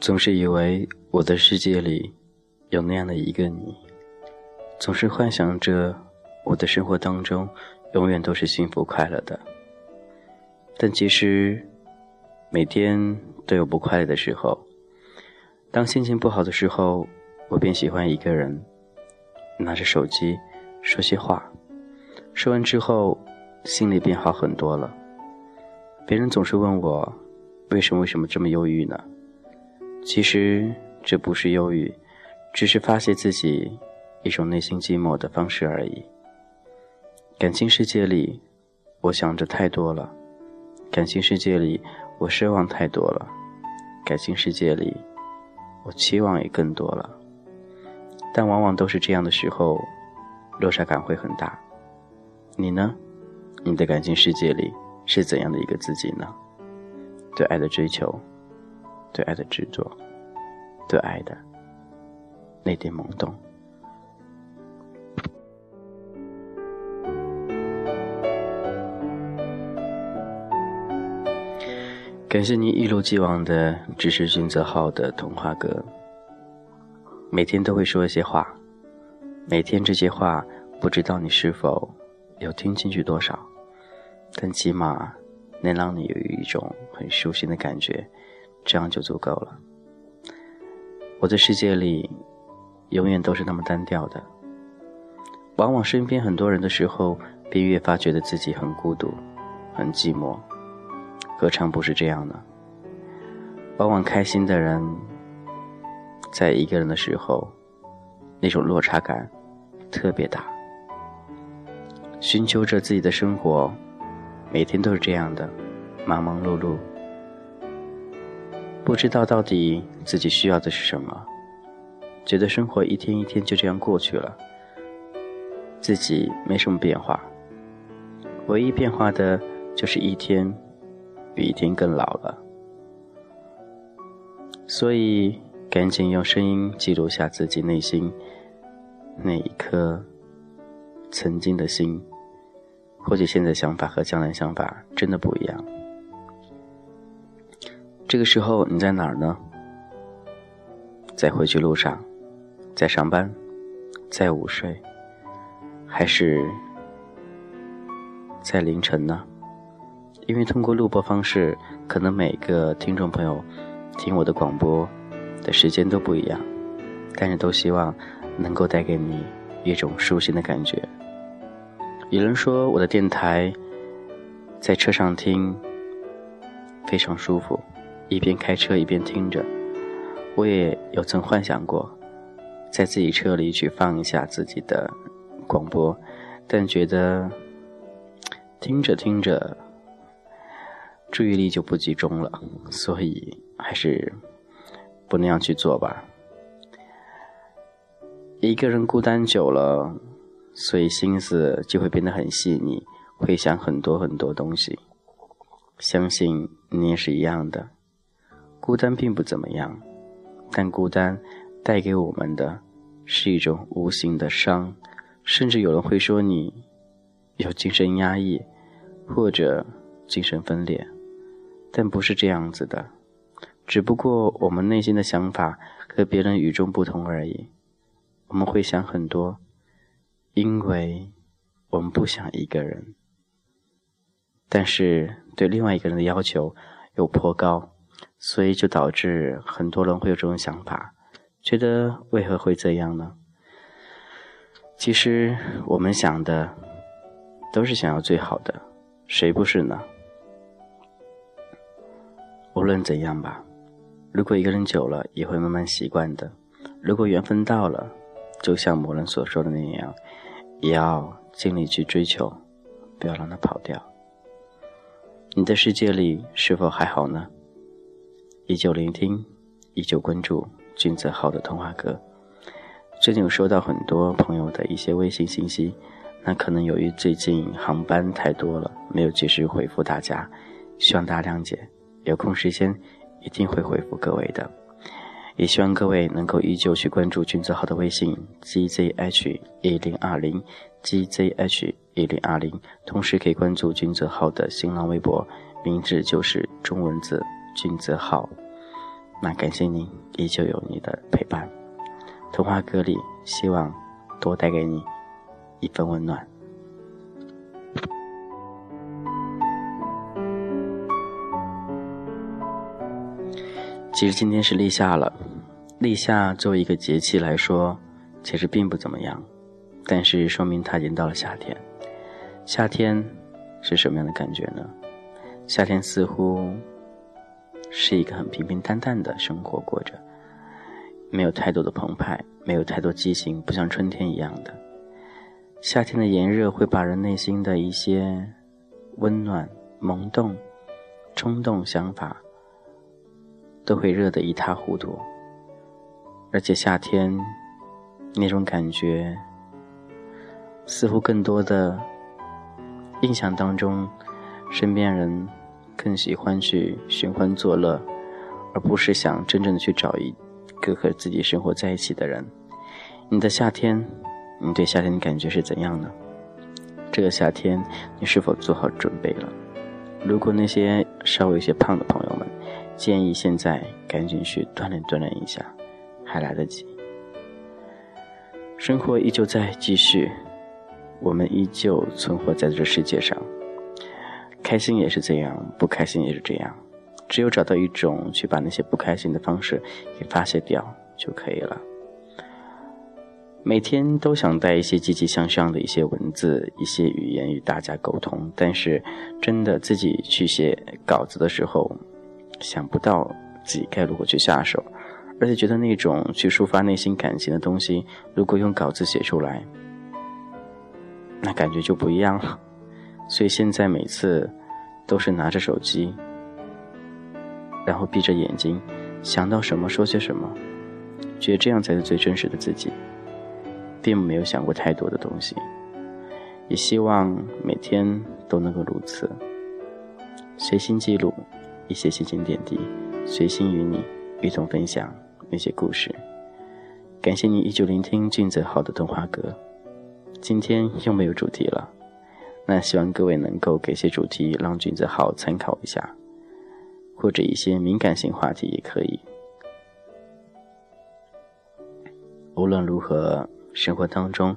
总是以为我的世界里有那样的一个你，总是幻想着我的生活当中永远都是幸福快乐的。但其实每天都有不快乐的时候。当心情不好的时候，我便喜欢一个人拿着手机说些话，说完之后心里便好很多了。别人总是问我为什么为什么这么忧郁呢？其实这不是忧郁，只是发泄自己一种内心寂寞的方式而已。感情世界里，我想着太多了；感情世界里，我奢望太多了；感情世界里，我期望也更多了。但往往都是这样的时候，落差感会很大。你呢？你的感情世界里是怎样的一个自己呢？对爱的追求。对爱的执着，对爱的那点懵懂。感谢您一如既往的支持君泽浩的童话歌。每天都会说一些话，每天这些话不知道你是否有听进去多少，但起码能让你有一种很舒心的感觉。这样就足够了。我的世界里，永远都是那么单调的。往往身边很多人的时候，便越发觉得自己很孤独、很寂寞。何尝不是这样呢？往往开心的人，在一个人的时候，那种落差感特别大。寻求着自己的生活，每天都是这样的，忙忙碌碌。不知道到底自己需要的是什么，觉得生活一天一天就这样过去了，自己没什么变化，唯一变化的就是一天比一天更老了。所以，赶紧用声音记录下自己内心那一颗曾经的心，或许现在想法和将来想法真的不一样。这个时候你在哪儿呢？在回去路上，在上班，在午睡，还是在凌晨呢？因为通过录播方式，可能每个听众朋友听我的广播的时间都不一样，但是都希望能够带给你一种舒心的感觉。有人说我的电台在车上听非常舒服。一边开车一边听着，我也有曾幻想过，在自己车里去放一下自己的广播，但觉得听着听着注意力就不集中了，所以还是不那样去做吧。一个人孤单久了，所以心思就会变得很细腻，会想很多很多东西。相信你也是一样的。孤单并不怎么样，但孤单带给我们的是一种无形的伤，甚至有人会说你有精神压抑或者精神分裂，但不是这样子的，只不过我们内心的想法和别人与众不同而已。我们会想很多，因为我们不想一个人，但是对另外一个人的要求又颇高。所以就导致很多人会有这种想法，觉得为何会这样呢？其实我们想的都是想要最好的，谁不是呢？无论怎样吧，如果一个人久了也会慢慢习惯的。如果缘分到了，就像某人所说的那样，也要尽力去追求，不要让他跑掉。你的世界里是否还好呢？依旧聆听，依旧关注君子号的童话歌。最近有收到很多朋友的一些微信信息，那可能由于最近航班太多了，没有及时回复大家，希望大家谅解。有空时间一定会回复各位的。也希望各位能够依旧去关注君子号的微信 gzh 一零二零 gzh 一零二零，同时可以关注君子号的新浪微博，名字就是中文字君子号。那感谢您，依旧有你的陪伴。童话歌里，希望多带给你一份温暖。其实今天是立夏了，立夏作为一个节气来说，其实并不怎么样，但是说明它已经到了夏天。夏天是什么样的感觉呢？夏天似乎是一个很平平淡淡的生活过着，没有太多的澎湃，没有太多激情，不像春天一样的。夏天的炎热会把人内心的一些温暖、萌动、冲动想法。都会热得一塌糊涂，而且夏天那种感觉，似乎更多的印象当中，身边人更喜欢去寻欢作乐，而不是想真正的去找一个和自己生活在一起的人。你的夏天，你对夏天的感觉是怎样呢？这个夏天，你是否做好准备了？如果那些稍微有些胖的朋友们。建议现在赶紧去锻炼锻炼一下，还来得及。生活依旧在继续，我们依旧存活在这世界上。开心也是这样，不开心也是这样。只有找到一种去把那些不开心的方式给发泄掉就可以了。每天都想带一些积极向上的一些文字、一些语言与大家沟通，但是真的自己去写稿子的时候。想不到自己该如何去下手，而且觉得那种去抒发内心感情的东西，如果用稿子写出来，那感觉就不一样了。所以现在每次都是拿着手机，然后闭着眼睛，想到什么说些什么，觉得这样才是最真实的自己，并没有想过太多的东西。也希望每天都能够如此，随心记录。一些心情点滴，随心与你一同分享那些故事。感谢你依旧聆听俊泽浩的童话歌。今天又没有主题了，那希望各位能够给些主题让俊泽浩参考一下，或者一些敏感性话题也可以。无论如何，生活当中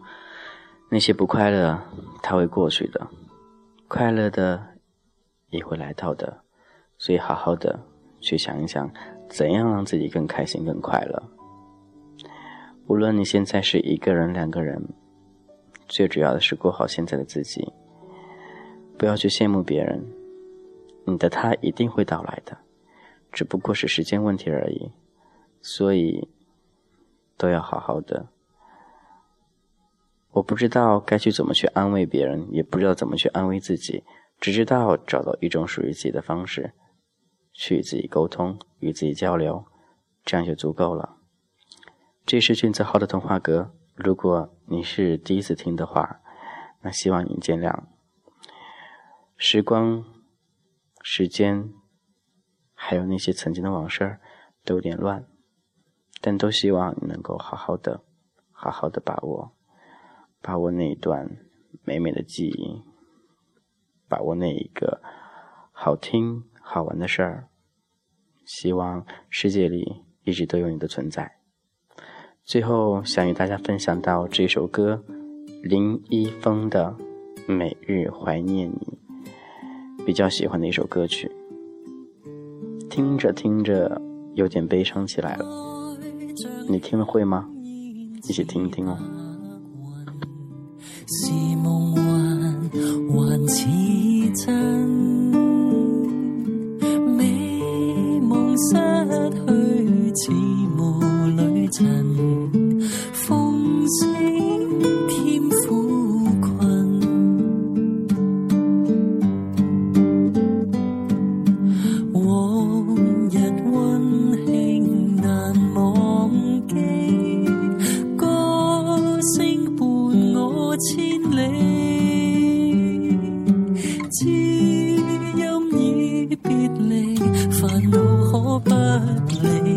那些不快乐，它会过去的，快乐的也会来到的。所以，好好的去想一想，怎样让自己更开心、更快乐。无论你现在是一个人、两个人，最主要的是过好现在的自己。不要去羡慕别人，你的他一定会到来的，只不过是时间问题而已。所以，都要好好的。我不知道该去怎么去安慰别人，也不知道怎么去安慰自己，只知道找到一种属于自己的方式。去与自己沟通，与自己交流，这样就足够了。这是俊子豪的童话歌。如果你是第一次听的话，那希望你见谅。时光、时间，还有那些曾经的往事都有点乱，但都希望你能够好好的、好好的把握，把握那一段美美的记忆，把握那一个好听。好玩的事儿，希望世界里一直都有你的存在。最后想与大家分享到这首歌，林一峰的《每日怀念你》，比较喜欢的一首歌曲。听着听着有点悲伤起来了，你听了会吗？一起听一听哦。风声添苦困，往日温馨难忘记，歌声伴我千里，知音已别离，烦恼可不理。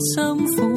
相逢。